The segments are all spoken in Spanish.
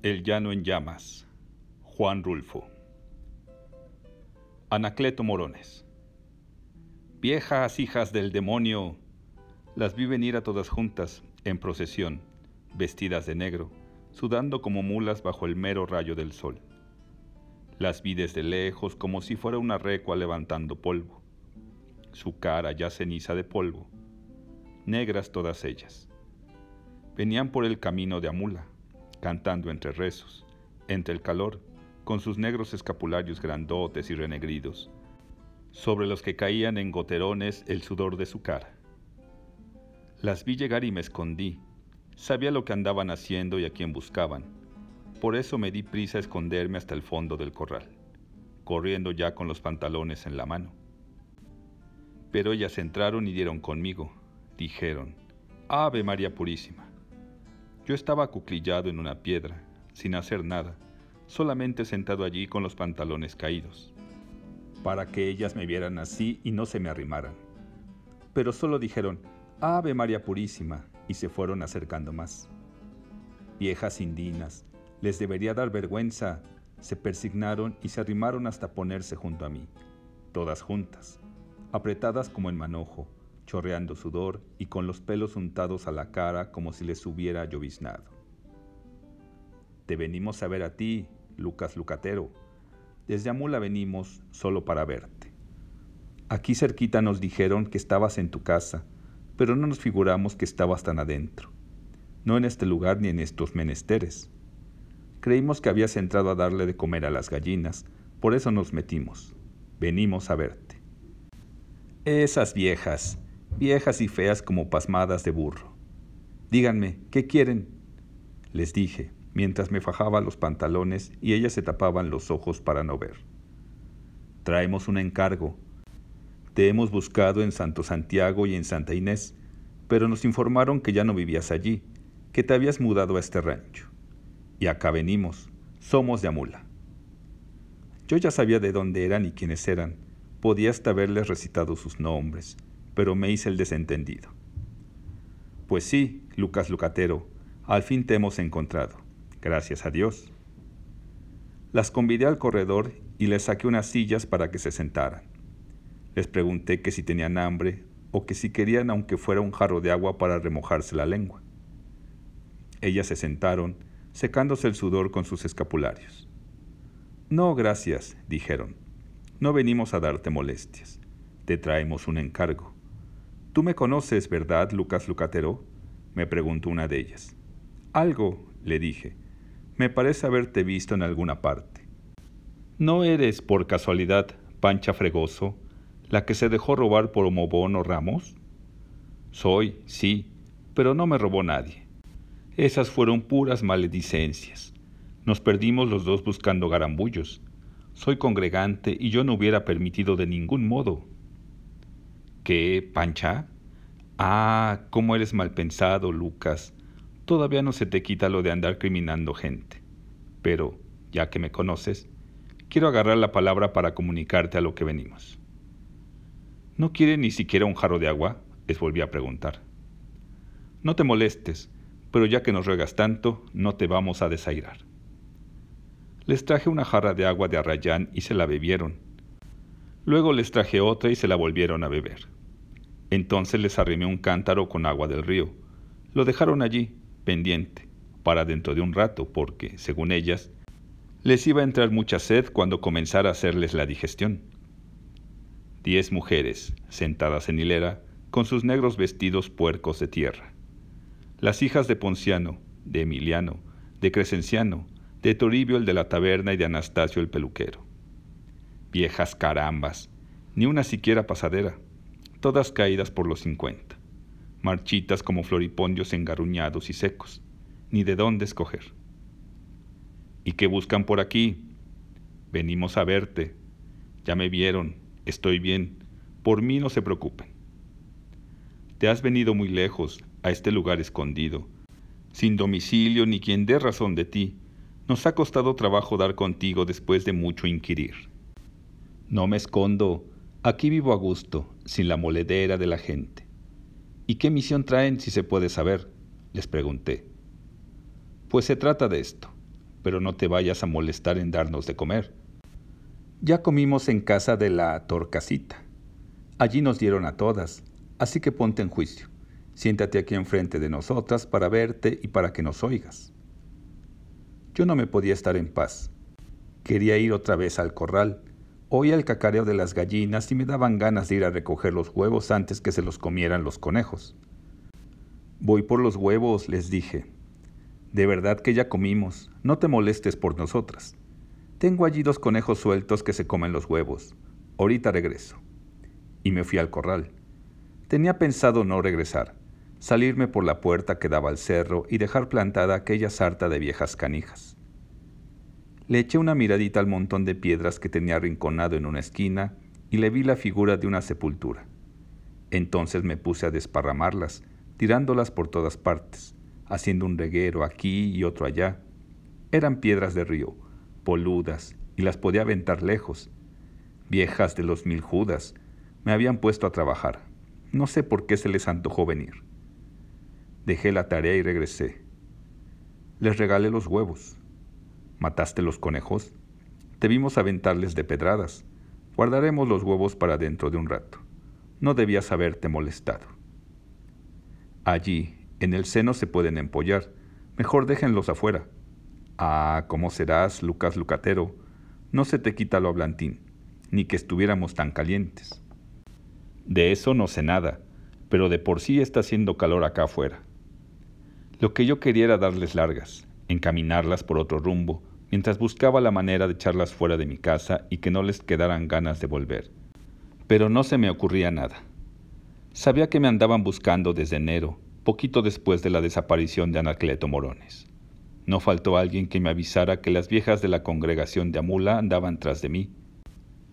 El llano en llamas. Juan Rulfo. Anacleto Morones. Viejas hijas del demonio, las vi venir a todas juntas, en procesión, vestidas de negro, sudando como mulas bajo el mero rayo del sol. Las vi desde lejos como si fuera una recua levantando polvo. Su cara ya ceniza de polvo, negras todas ellas. Venían por el camino de Amula, cantando entre rezos, entre el calor, con sus negros escapularios grandotes y renegridos, sobre los que caían en goterones el sudor de su cara. Las vi llegar y me escondí. Sabía lo que andaban haciendo y a quién buscaban. Por eso me di prisa a esconderme hasta el fondo del corral, corriendo ya con los pantalones en la mano. Pero ellas entraron y dieron conmigo. Dijeron, Ave María Purísima. Yo estaba acuclillado en una piedra, sin hacer nada, solamente sentado allí con los pantalones caídos, para que ellas me vieran así y no se me arrimaran. Pero solo dijeron, Ave María Purísima, y se fueron acercando más. Viejas indinas, les debería dar vergüenza, se persignaron y se arrimaron hasta ponerse junto a mí, todas juntas, apretadas como en manojo, chorreando sudor y con los pelos untados a la cara como si les hubiera lloviznado. Te venimos a ver a ti, Lucas Lucatero. Desde Amula venimos solo para verte. Aquí cerquita nos dijeron que estabas en tu casa, pero no nos figuramos que estabas tan adentro. No en este lugar ni en estos menesteres. Creímos que habías entrado a darle de comer a las gallinas, por eso nos metimos. Venimos a verte. Esas viejas, viejas y feas como pasmadas de burro. Díganme, ¿qué quieren? Les dije, mientras me fajaba los pantalones y ellas se tapaban los ojos para no ver. Traemos un encargo. Te hemos buscado en Santo Santiago y en Santa Inés, pero nos informaron que ya no vivías allí, que te habías mudado a este rancho. Y acá venimos, somos de Amula. Yo ya sabía de dónde eran y quiénes eran, podía hasta haberles recitado sus nombres, pero me hice el desentendido. Pues sí, Lucas Lucatero, al fin te hemos encontrado, gracias a Dios. Las convidé al corredor y les saqué unas sillas para que se sentaran. Les pregunté que si tenían hambre o que si querían aunque fuera un jarro de agua para remojarse la lengua. Ellas se sentaron, secándose el sudor con sus escapularios. No, gracias, dijeron. No venimos a darte molestias. Te traemos un encargo. Tú me conoces, ¿verdad, Lucas Lucatero? me preguntó una de ellas. Algo, le dije. Me parece haberte visto en alguna parte. ¿No eres, por casualidad, Pancha Fregoso, la que se dejó robar por Homobón o Ramos? Soy, sí, pero no me robó nadie. Esas fueron puras maledicencias. Nos perdimos los dos buscando garambullos. Soy congregante y yo no hubiera permitido de ningún modo ¿Qué, Pancha? Ah, cómo eres mal pensado, Lucas. Todavía no se te quita lo de andar criminando gente. Pero, ya que me conoces, quiero agarrar la palabra para comunicarte a lo que venimos. ¿No quiere ni siquiera un jarro de agua? Les volví a preguntar. No te molestes, pero ya que nos ruegas tanto, no te vamos a desairar. Les traje una jarra de agua de arrayán y se la bebieron. Luego les traje otra y se la volvieron a beber. Entonces les arrimé un cántaro con agua del río. Lo dejaron allí, pendiente, para dentro de un rato, porque, según ellas, les iba a entrar mucha sed cuando comenzara a hacerles la digestión. Diez mujeres, sentadas en hilera, con sus negros vestidos puercos de tierra. Las hijas de Ponciano, de Emiliano, de Crescenciano, de Toribio el de la taberna y de Anastasio el peluquero. Viejas carambas, ni una siquiera pasadera todas caídas por los cincuenta, marchitas como floripondios engaruñados y secos, ni de dónde escoger. ¿Y qué buscan por aquí? Venimos a verte. Ya me vieron, estoy bien, por mí no se preocupen. Te has venido muy lejos, a este lugar escondido, sin domicilio ni quien dé razón de ti. Nos ha costado trabajo dar contigo después de mucho inquirir. No me escondo, Aquí vivo a gusto, sin la moledera de la gente. ¿Y qué misión traen si se puede saber? les pregunté. Pues se trata de esto. pero no te vayas a molestar en darnos de comer. Ya comimos en casa de la Torcasita. Allí nos dieron a todas, así que ponte en juicio. Siéntate aquí enfrente de nosotras para verte y para que nos oigas. Yo no me podía estar en paz. Quería ir otra vez al corral. Oía el cacareo de las gallinas y me daban ganas de ir a recoger los huevos antes que se los comieran los conejos. Voy por los huevos, les dije. De verdad que ya comimos, no te molestes por nosotras. Tengo allí dos conejos sueltos que se comen los huevos. Ahorita regreso. Y me fui al corral. Tenía pensado no regresar, salirme por la puerta que daba al cerro y dejar plantada aquella sarta de viejas canijas. Le eché una miradita al montón de piedras que tenía arrinconado en una esquina y le vi la figura de una sepultura. Entonces me puse a desparramarlas, tirándolas por todas partes, haciendo un reguero aquí y otro allá. Eran piedras de río, poludas, y las podía aventar lejos. Viejas de los mil judas, me habían puesto a trabajar. No sé por qué se les antojó venir. Dejé la tarea y regresé. Les regalé los huevos. ¿Mataste los conejos? Te vimos aventarles de pedradas. Guardaremos los huevos para dentro de un rato. No debías haberte molestado. Allí, en el seno se pueden empollar. Mejor déjenlos afuera. Ah, ¿cómo serás, Lucas Lucatero? No se te quita lo hablantín, ni que estuviéramos tan calientes. De eso no sé nada, pero de por sí está haciendo calor acá afuera. Lo que yo quería era darles largas, encaminarlas por otro rumbo, mientras buscaba la manera de echarlas fuera de mi casa y que no les quedaran ganas de volver. Pero no se me ocurría nada. Sabía que me andaban buscando desde enero, poquito después de la desaparición de Anacleto Morones. No faltó alguien que me avisara que las viejas de la congregación de Amula andaban tras de mí,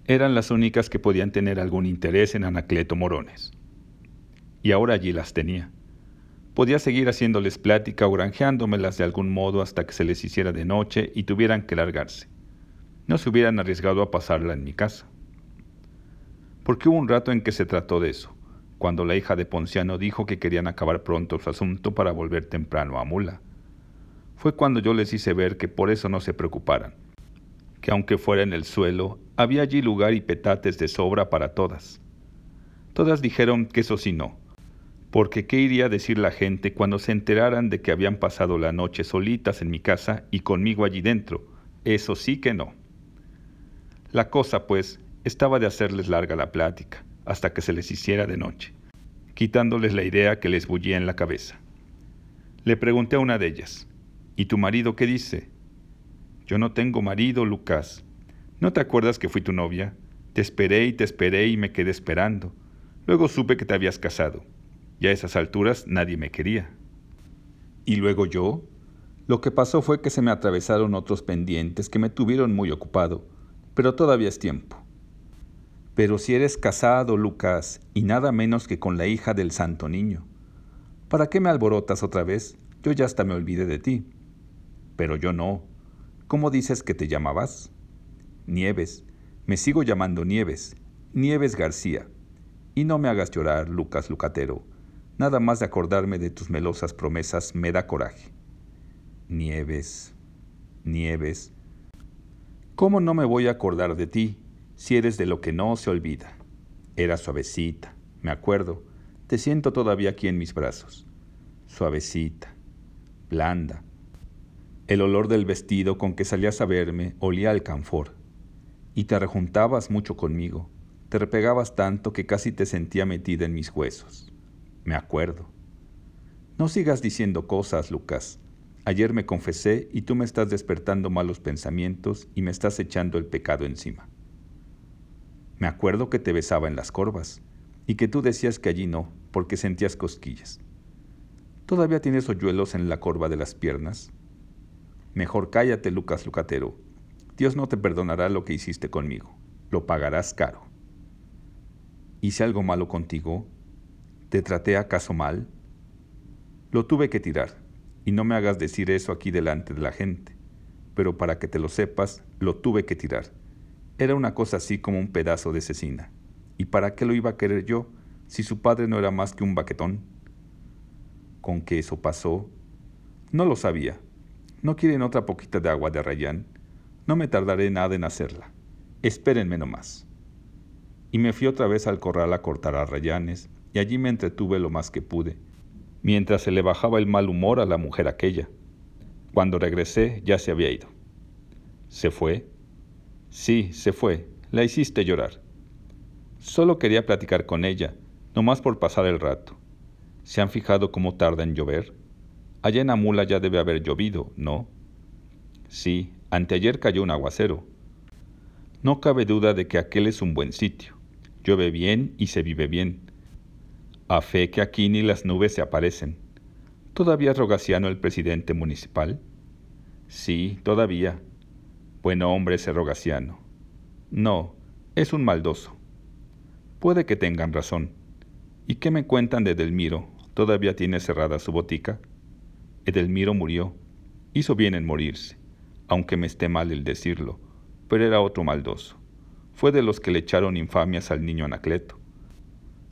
eran las únicas que podían tener algún interés en Anacleto Morones. Y ahora allí las tenía. Podía seguir haciéndoles plática o granjeándomelas de algún modo hasta que se les hiciera de noche y tuvieran que largarse. No se hubieran arriesgado a pasarla en mi casa. Porque hubo un rato en que se trató de eso, cuando la hija de Ponciano dijo que querían acabar pronto su asunto para volver temprano a Mula. Fue cuando yo les hice ver que por eso no se preocuparan, que aunque fuera en el suelo, había allí lugar y petates de sobra para todas. Todas dijeron que eso sí no, porque ¿qué iría a decir la gente cuando se enteraran de que habían pasado la noche solitas en mi casa y conmigo allí dentro? Eso sí que no. La cosa, pues, estaba de hacerles larga la plática, hasta que se les hiciera de noche, quitándoles la idea que les bullía en la cabeza. Le pregunté a una de ellas, ¿y tu marido qué dice? Yo no tengo marido, Lucas. ¿No te acuerdas que fui tu novia? Te esperé y te esperé y me quedé esperando. Luego supe que te habías casado. Y a esas alturas nadie me quería. ¿Y luego yo? Lo que pasó fue que se me atravesaron otros pendientes que me tuvieron muy ocupado, pero todavía es tiempo. Pero si eres casado, Lucas, y nada menos que con la hija del santo niño, ¿para qué me alborotas otra vez? Yo ya hasta me olvidé de ti. Pero yo no. ¿Cómo dices que te llamabas? Nieves. Me sigo llamando Nieves. Nieves García. Y no me hagas llorar, Lucas Lucatero. Nada más de acordarme de tus melosas promesas me da coraje. Nieves. Nieves. ¿Cómo no me voy a acordar de ti si eres de lo que no se olvida? Era suavecita, me acuerdo. Te siento todavía aquí en mis brazos. Suavecita, blanda, el olor del vestido con que salías a verme olía al canfor. Y te rejuntabas mucho conmigo. Te repegabas tanto que casi te sentía metida en mis huesos. Me acuerdo. No sigas diciendo cosas, Lucas. Ayer me confesé y tú me estás despertando malos pensamientos y me estás echando el pecado encima. Me acuerdo que te besaba en las corvas y que tú decías que allí no, porque sentías cosquillas. ¿Todavía tienes hoyuelos en la corva de las piernas? Mejor cállate, Lucas Lucatero. Dios no te perdonará lo que hiciste conmigo. Lo pagarás caro. ¿Hice algo malo contigo? ¿Te traté acaso mal? Lo tuve que tirar, y no me hagas decir eso aquí delante de la gente. Pero para que te lo sepas, lo tuve que tirar. Era una cosa así como un pedazo de cecina. ¿Y para qué lo iba a querer yo si su padre no era más que un baquetón? ¿Con qué eso pasó? No lo sabía, ¿No quieren otra poquita de agua de Rayán? No me tardaré nada en hacerla. Espérenme nomás. Y me fui otra vez al corral a cortar a rayanes, y allí me entretuve lo más que pude, mientras se le bajaba el mal humor a la mujer aquella. Cuando regresé ya se había ido. ¿Se fue? Sí, se fue. La hiciste llorar. Solo quería platicar con ella, nomás por pasar el rato. ¿Se han fijado cómo tarda en llover? Allá en Amula ya debe haber llovido, ¿no? Sí, anteayer cayó un aguacero. No cabe duda de que aquel es un buen sitio. Llueve bien y se vive bien. A fe que aquí ni las nubes se aparecen. ¿Todavía Rogaciano el presidente municipal? Sí, todavía. Buen hombre ese Rogaciano. No, es un maldoso. Puede que tengan razón. ¿Y qué me cuentan de Delmiro? ¿Todavía tiene cerrada su botica? Edelmiro murió. Hizo bien en morirse, aunque me esté mal el decirlo, pero era otro maldoso. Fue de los que le echaron infamias al niño Anacleto.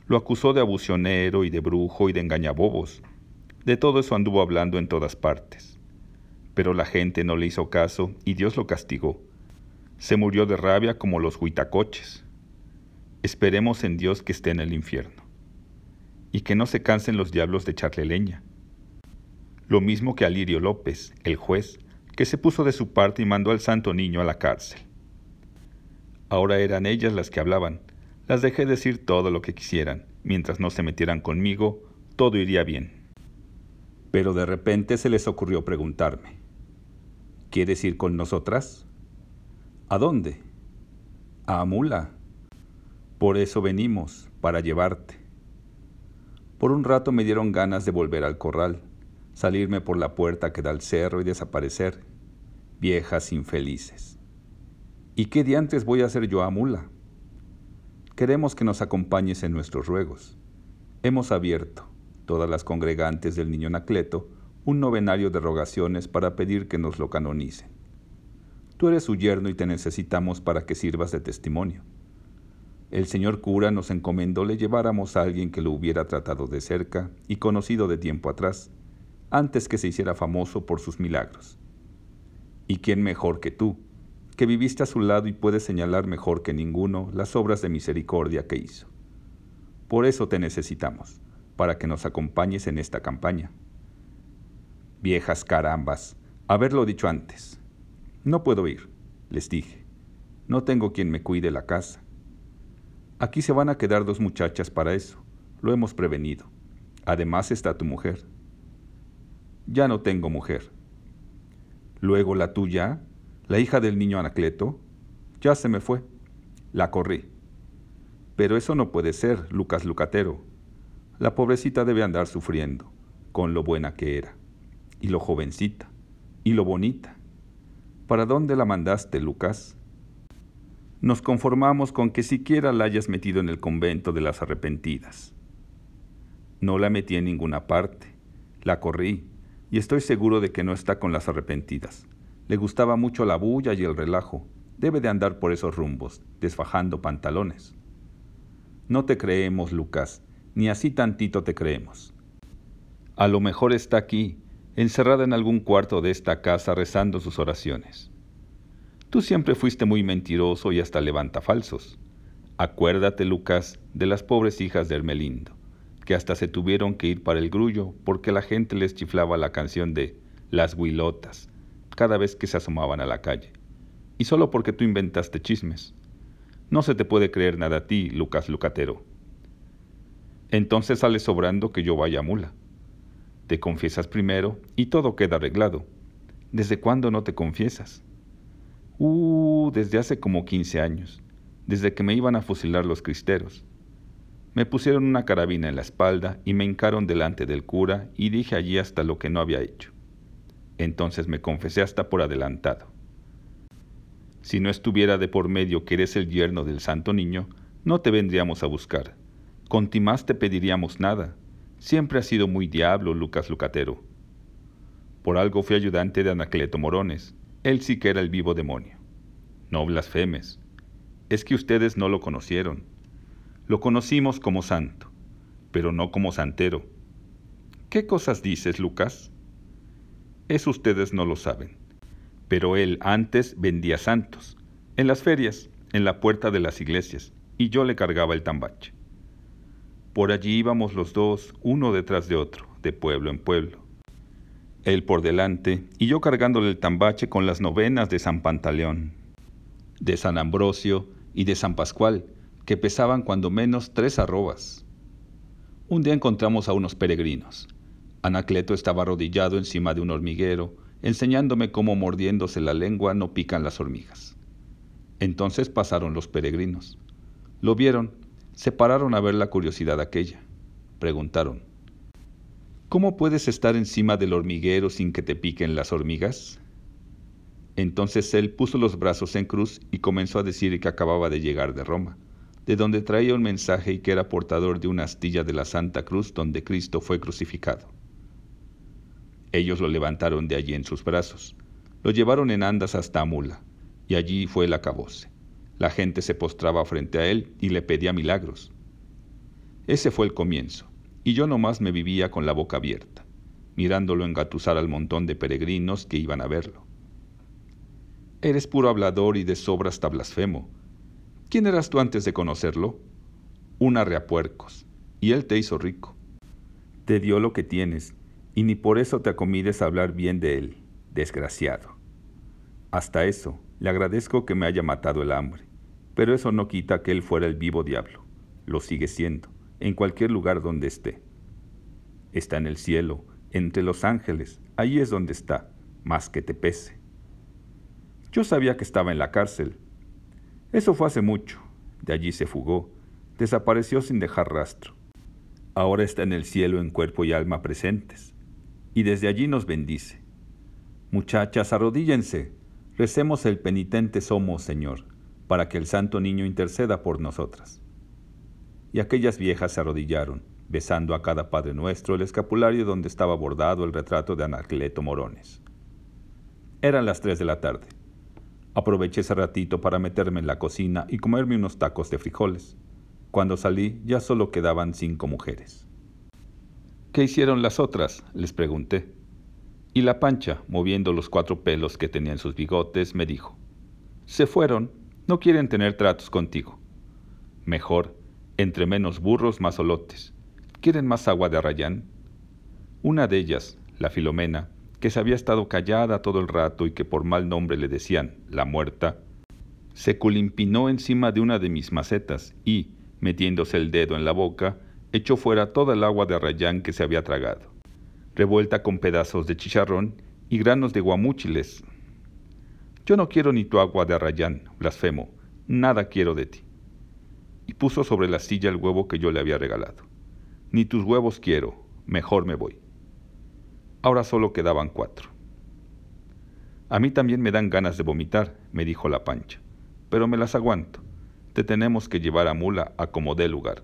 Lo acusó de abusionero y de brujo y de engañabobos. De todo eso anduvo hablando en todas partes. Pero la gente no le hizo caso y Dios lo castigó. Se murió de rabia como los huitacoches. Esperemos en Dios que esté en el infierno. Y que no se cansen los diablos de echarle leña lo mismo que a Lirio López, el juez, que se puso de su parte y mandó al santo niño a la cárcel. Ahora eran ellas las que hablaban. Las dejé decir todo lo que quisieran. Mientras no se metieran conmigo, todo iría bien. Pero de repente se les ocurrió preguntarme, ¿quieres ir con nosotras? ¿A dónde? A Amula. Por eso venimos, para llevarte. Por un rato me dieron ganas de volver al corral salirme por la puerta que da al cerro y desaparecer. Viejas infelices. ¿Y qué diantres voy a hacer yo a Mula? Queremos que nos acompañes en nuestros ruegos. Hemos abierto, todas las congregantes del Niño Anacleto, un novenario de rogaciones para pedir que nos lo canonicen. Tú eres su yerno y te necesitamos para que sirvas de testimonio. El señor cura nos encomendó le lleváramos a alguien que lo hubiera tratado de cerca y conocido de tiempo atrás, antes que se hiciera famoso por sus milagros. ¿Y quién mejor que tú, que viviste a su lado y puedes señalar mejor que ninguno las obras de misericordia que hizo? Por eso te necesitamos, para que nos acompañes en esta campaña. Viejas carambas, haberlo dicho antes. No puedo ir, les dije. No tengo quien me cuide la casa. Aquí se van a quedar dos muchachas para eso. Lo hemos prevenido. Además está tu mujer ya no tengo mujer. Luego la tuya, la hija del niño Anacleto, ya se me fue. La corrí. Pero eso no puede ser, Lucas Lucatero. La pobrecita debe andar sufriendo, con lo buena que era, y lo jovencita, y lo bonita. ¿Para dónde la mandaste, Lucas? Nos conformamos con que siquiera la hayas metido en el convento de las arrepentidas. No la metí en ninguna parte, la corrí, y estoy seguro de que no está con las arrepentidas. Le gustaba mucho la bulla y el relajo. Debe de andar por esos rumbos, desfajando pantalones. No te creemos, Lucas, ni así tantito te creemos. A lo mejor está aquí, encerrada en algún cuarto de esta casa rezando sus oraciones. Tú siempre fuiste muy mentiroso y hasta levanta falsos. Acuérdate, Lucas, de las pobres hijas de Hermelindo que hasta se tuvieron que ir para el grullo porque la gente les chiflaba la canción de Las Huilotas cada vez que se asomaban a la calle. Y solo porque tú inventaste chismes. No se te puede creer nada a ti, Lucas Lucatero. Entonces sale sobrando que yo vaya a mula. Te confiesas primero y todo queda arreglado. ¿Desde cuándo no te confiesas? Uh, desde hace como 15 años, desde que me iban a fusilar los cristeros. Me pusieron una carabina en la espalda y me hincaron delante del cura y dije allí hasta lo que no había hecho. Entonces me confesé hasta por adelantado. Si no estuviera de por medio que eres el yerno del santo niño, no te vendríamos a buscar. Con más te pediríamos nada. Siempre has sido muy diablo, Lucas Lucatero. Por algo fui ayudante de Anacleto Morones. Él sí que era el vivo demonio. No blasfemes. Es que ustedes no lo conocieron. Lo conocimos como santo, pero no como santero. ¿Qué cosas dices, Lucas? Eso ustedes no lo saben. Pero él antes vendía santos, en las ferias, en la puerta de las iglesias, y yo le cargaba el tambache. Por allí íbamos los dos, uno detrás de otro, de pueblo en pueblo. Él por delante y yo cargándole el tambache con las novenas de San Pantaleón, de San Ambrosio y de San Pascual, que pesaban cuando menos tres arrobas. Un día encontramos a unos peregrinos. Anacleto estaba arrodillado encima de un hormiguero, enseñándome cómo mordiéndose la lengua no pican las hormigas. Entonces pasaron los peregrinos. Lo vieron, se pararon a ver la curiosidad aquella. Preguntaron, ¿Cómo puedes estar encima del hormiguero sin que te piquen las hormigas? Entonces él puso los brazos en cruz y comenzó a decir que acababa de llegar de Roma, de donde traía un mensaje y que era portador de una astilla de la Santa Cruz donde Cristo fue crucificado. Ellos lo levantaron de allí en sus brazos, lo llevaron en andas hasta Amula, y allí fue el acabose. La gente se postraba frente a él y le pedía milagros. Ese fue el comienzo y yo nomás me vivía con la boca abierta, mirándolo engatusar al montón de peregrinos que iban a verlo. Eres puro hablador y de sobra hasta blasfemo. ¿Quién eras tú antes de conocerlo? Un arreapuercos, y él te hizo rico. Te dio lo que tienes, y ni por eso te acomides a hablar bien de él, desgraciado. Hasta eso, le agradezco que me haya matado el hambre, pero eso no quita que él fuera el vivo diablo. Lo sigue siendo en cualquier lugar donde esté. Está en el cielo, entre los ángeles, ahí es donde está, más que te pese. Yo sabía que estaba en la cárcel. Eso fue hace mucho. De allí se fugó, desapareció sin dejar rastro. Ahora está en el cielo en cuerpo y alma presentes, y desde allí nos bendice. Muchachas, arrodíllense, recemos el penitente somos, Señor, para que el Santo Niño interceda por nosotras y aquellas viejas se arrodillaron, besando a cada Padre Nuestro el escapulario donde estaba bordado el retrato de Anacleto Morones. Eran las tres de la tarde. Aproveché ese ratito para meterme en la cocina y comerme unos tacos de frijoles. Cuando salí ya solo quedaban cinco mujeres. ¿Qué hicieron las otras? les pregunté. Y la pancha, moviendo los cuatro pelos que tenía en sus bigotes, me dijo, Se fueron, no quieren tener tratos contigo. Mejor, entre menos burros, más olotes. ¿Quieren más agua de arrayán? Una de ellas, la Filomena, que se había estado callada todo el rato y que por mal nombre le decían la muerta, se culimpinó encima de una de mis macetas y, metiéndose el dedo en la boca, echó fuera toda el agua de arrayán que se había tragado, revuelta con pedazos de chicharrón y granos de guamúchiles. Yo no quiero ni tu agua de arrayán, blasfemo, nada quiero de ti y puso sobre la silla el huevo que yo le había regalado. Ni tus huevos quiero, mejor me voy. Ahora solo quedaban cuatro. A mí también me dan ganas de vomitar, me dijo la pancha, pero me las aguanto. Te tenemos que llevar a mula a como dé lugar.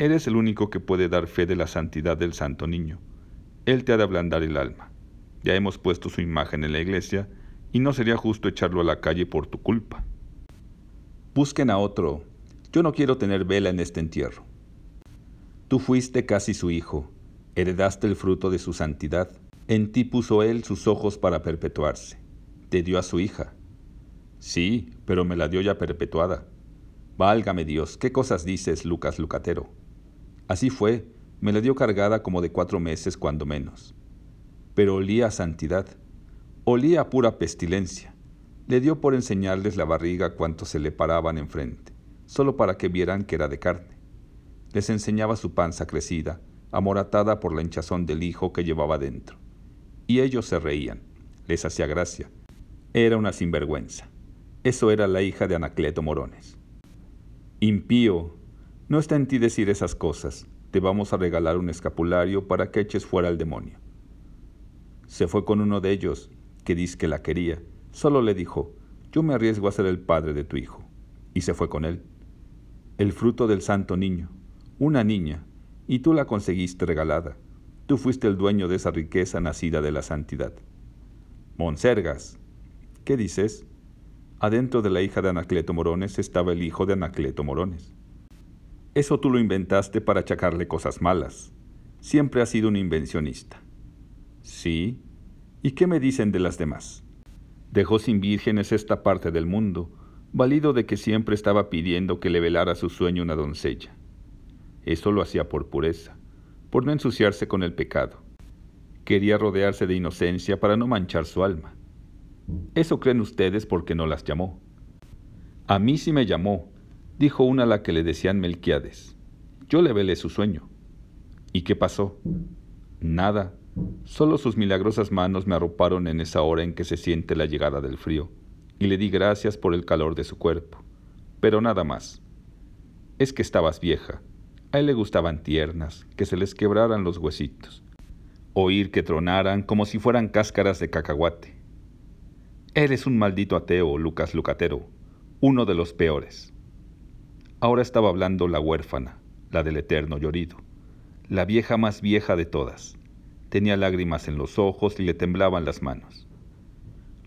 Eres el único que puede dar fe de la santidad del santo niño. Él te ha de ablandar el alma. Ya hemos puesto su imagen en la iglesia y no sería justo echarlo a la calle por tu culpa. Busquen a otro, yo no quiero tener vela en este entierro. Tú fuiste casi su hijo, heredaste el fruto de su santidad. En ti puso él sus ojos para perpetuarse. Te dio a su hija. Sí, pero me la dio ya perpetuada. Válgame Dios, ¿qué cosas dices, Lucas Lucatero? Así fue, me la dio cargada como de cuatro meses cuando menos. Pero olía a santidad, olía a pura pestilencia. Le dio por enseñarles la barriga cuantos se le paraban enfrente solo para que vieran que era de carne. Les enseñaba su panza crecida, amoratada por la hinchazón del hijo que llevaba dentro. Y ellos se reían, les hacía gracia. Era una sinvergüenza. Eso era la hija de Anacleto Morones. Impío, no está en ti decir esas cosas. Te vamos a regalar un escapulario para que eches fuera al demonio. Se fue con uno de ellos, que dice que la quería. Solo le dijo, yo me arriesgo a ser el padre de tu hijo. Y se fue con él el fruto del santo niño, una niña, y tú la conseguiste regalada. Tú fuiste el dueño de esa riqueza nacida de la santidad. Monsergas, ¿qué dices? Adentro de la hija de Anacleto Morones estaba el hijo de Anacleto Morones. Eso tú lo inventaste para achacarle cosas malas. Siempre has sido un invencionista. Sí, ¿Y qué me dicen de las demás? Dejó sin vírgenes esta parte del mundo, valido de que siempre estaba pidiendo que le velara su sueño una doncella. Eso lo hacía por pureza, por no ensuciarse con el pecado. Quería rodearse de inocencia para no manchar su alma. Eso creen ustedes porque no las llamó. A mí sí me llamó, dijo una a la que le decían Melquiades. Yo le velé su sueño. ¿Y qué pasó? Nada. Solo sus milagrosas manos me arroparon en esa hora en que se siente la llegada del frío, y le di gracias por el calor de su cuerpo. Pero nada más. Es que estabas vieja. A él le gustaban tiernas, que se les quebraran los huesitos. Oír que tronaran como si fueran cáscaras de cacahuate. Eres un maldito ateo, Lucas Lucatero, uno de los peores. Ahora estaba hablando la huérfana, la del eterno llorido, la vieja más vieja de todas. Tenía lágrimas en los ojos y le temblaban las manos.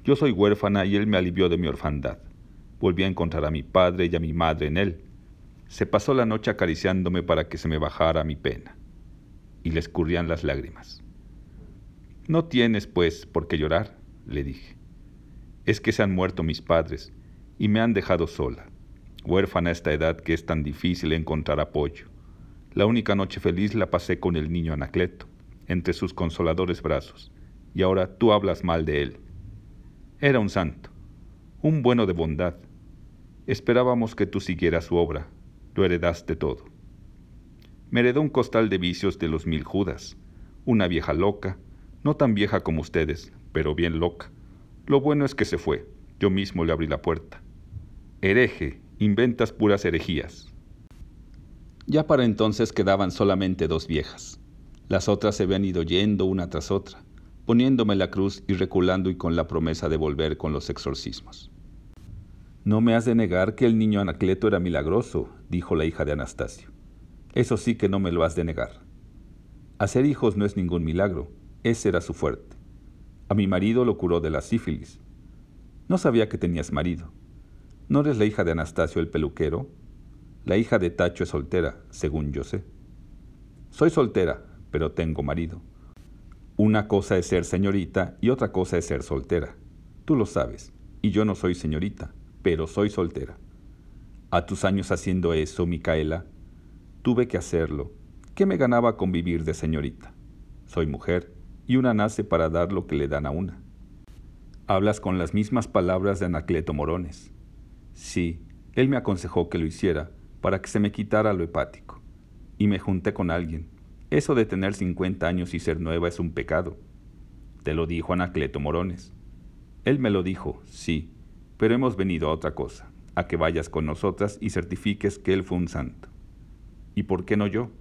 Yo soy huérfana y él me alivió de mi orfandad. Volví a encontrar a mi padre y a mi madre en él. Se pasó la noche acariciándome para que se me bajara mi pena. Y le escurrían las lágrimas. No tienes, pues, por qué llorar, le dije es que se han muerto mis padres y me han dejado sola, huérfana a esta edad que es tan difícil encontrar apoyo. La única noche feliz la pasé con el niño Anacleto, entre sus consoladores brazos, y ahora tú hablas mal de él. Era un santo, un bueno de bondad. Esperábamos que tú siguieras su obra, lo heredaste todo. Me heredó un costal de vicios de los mil Judas, una vieja loca, no tan vieja como ustedes, pero bien loca, lo bueno es que se fue. Yo mismo le abrí la puerta. Hereje, inventas puras herejías. Ya para entonces quedaban solamente dos viejas. Las otras se habían ido yendo una tras otra, poniéndome la cruz y reculando y con la promesa de volver con los exorcismos. No me has de negar que el niño Anacleto era milagroso, dijo la hija de Anastasio. Eso sí que no me lo has de negar. Hacer hijos no es ningún milagro, ese era su fuerte. A mi marido lo curó de la sífilis. No sabía que tenías marido. ¿No eres la hija de Anastasio el peluquero? La hija de Tacho es soltera, según yo sé. Soy soltera, pero tengo marido. Una cosa es ser señorita y otra cosa es ser soltera. Tú lo sabes, y yo no soy señorita, pero soy soltera. A tus años haciendo eso, Micaela, tuve que hacerlo. ¿Qué me ganaba con vivir de señorita? Soy mujer y una nace para dar lo que le dan a una. Hablas con las mismas palabras de Anacleto Morones. Sí, él me aconsejó que lo hiciera para que se me quitara lo hepático. Y me junté con alguien. Eso de tener 50 años y ser nueva es un pecado. Te lo dijo Anacleto Morones. Él me lo dijo, sí, pero hemos venido a otra cosa, a que vayas con nosotras y certifiques que él fue un santo. ¿Y por qué no yo?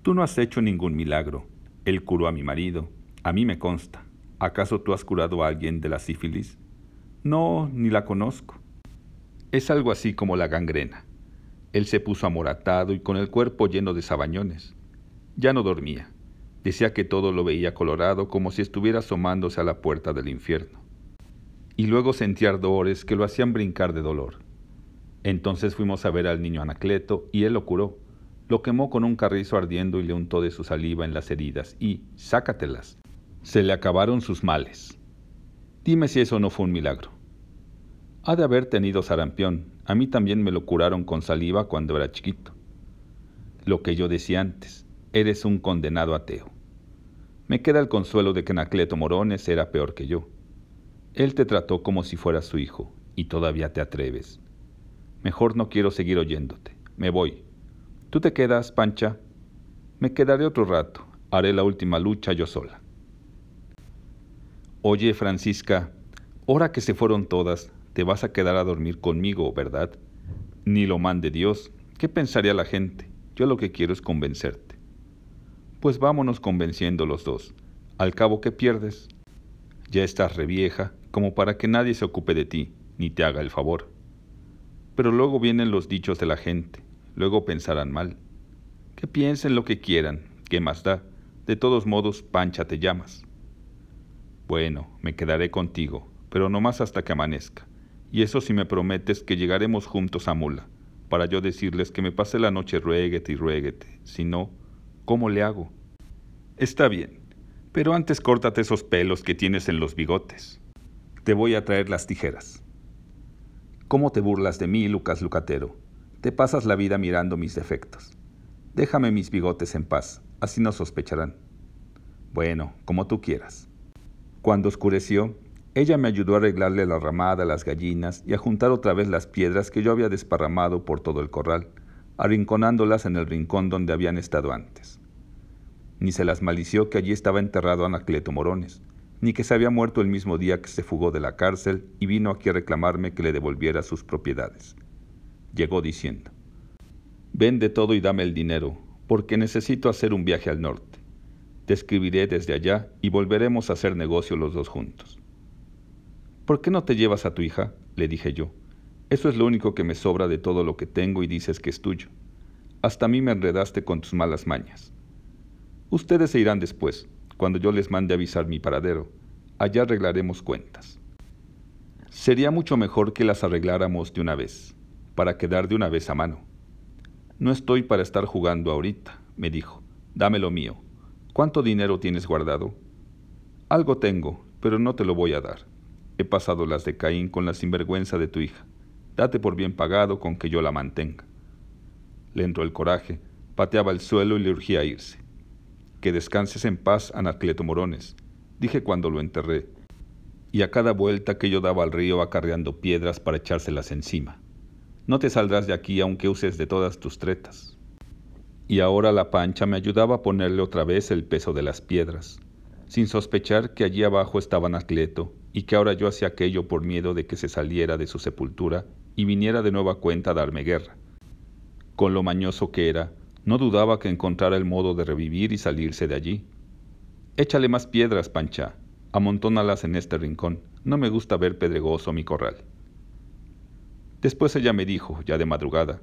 Tú no has hecho ningún milagro, él curó a mi marido. A mí me consta. ¿Acaso tú has curado a alguien de la sífilis? No, ni la conozco. Es algo así como la gangrena. Él se puso amoratado y con el cuerpo lleno de sabañones. Ya no dormía. Decía que todo lo veía colorado como si estuviera asomándose a la puerta del infierno. Y luego sentía ardores que lo hacían brincar de dolor. Entonces fuimos a ver al niño Anacleto y él lo curó. Lo quemó con un carrizo ardiendo y le untó de su saliva en las heridas y, sácatelas, se le acabaron sus males. Dime si eso no fue un milagro. Ha de haber tenido sarampión. A mí también me lo curaron con saliva cuando era chiquito. Lo que yo decía antes, eres un condenado ateo. Me queda el consuelo de que Anacleto Morones era peor que yo. Él te trató como si fueras su hijo, y todavía te atreves. Mejor no quiero seguir oyéndote. Me voy. Tú te quedas, Pancha. Me quedaré otro rato. Haré la última lucha yo sola. Oye, Francisca, ahora que se fueron todas, te vas a quedar a dormir conmigo, ¿verdad? Ni lo mande Dios. ¿Qué pensaría la gente? Yo lo que quiero es convencerte. Pues vámonos convenciendo los dos. Al cabo, ¿qué pierdes? Ya estás revieja, como para que nadie se ocupe de ti, ni te haga el favor. Pero luego vienen los dichos de la gente luego pensarán mal. Que piensen lo que quieran, ¿qué más da? De todos modos, Pancha te llamas. Bueno, me quedaré contigo, pero no más hasta que amanezca. Y eso si me prometes que llegaremos juntos a Mula, para yo decirles que me pase la noche ruéguete y ruéguete. Si no, ¿cómo le hago? Está bien, Pero antes córtate esos pelos que tienes en los bigotes. Te voy a traer las tijeras. ¿Cómo te burlas de mí, Lucas Lucatero? Te pasas la vida mirando mis defectos. Déjame mis bigotes en paz, así no sospecharán. Bueno, como tú quieras. Cuando oscureció, ella me ayudó a arreglarle la ramada a las gallinas y a juntar otra vez las piedras que yo había desparramado por todo el corral, arrinconándolas en el rincón donde habían estado antes. Ni se las malició que allí estaba enterrado Anacleto Morones, ni que se había muerto el mismo día que se fugó de la cárcel y vino aquí a reclamarme que le devolviera sus propiedades. Llegó diciendo, Vende todo y dame el dinero, porque necesito hacer un viaje al norte. Te escribiré desde allá y volveremos a hacer negocio los dos juntos. ¿Por qué no te llevas a tu hija? le dije yo. Eso es lo único que me sobra de todo lo que tengo y dices que es tuyo. Hasta a mí me enredaste con tus malas mañas. Ustedes se irán después, cuando yo les mande avisar mi paradero. Allá arreglaremos cuentas. Sería mucho mejor que las arregláramos de una vez, para quedar de una vez a mano. No estoy para estar jugando ahorita, me dijo. Dame lo mío. ¿Cuánto dinero tienes guardado? Algo tengo, pero no te lo voy a dar. He pasado las de Caín con la sinvergüenza de tu hija. Date por bien pagado con que yo la mantenga. Le entró el coraje, pateaba el suelo y le urgía irse. Que descanses en paz, Anacleto Morones, dije cuando lo enterré, y a cada vuelta que yo daba al río acarreando piedras para echárselas encima. No te saldrás de aquí aunque uses de todas tus tretas. Y ahora la pancha me ayudaba a ponerle otra vez el peso de las piedras, sin sospechar que allí abajo estaba Anacleto y que ahora yo hacía aquello por miedo de que se saliera de su sepultura y viniera de nueva cuenta a darme guerra. Con lo mañoso que era, no dudaba que encontrara el modo de revivir y salirse de allí. Échale más piedras, Pancha, amontónalas en este rincón. No me gusta ver pedregoso mi corral. Después ella me dijo, ya de madrugada,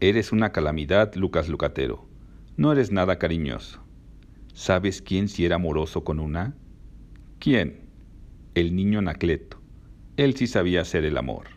Eres una calamidad, Lucas Lucatero. No eres nada cariñoso. ¿Sabes quién si era amoroso con una? ¿Quién? El niño Anacleto. Él sí sabía hacer el amor.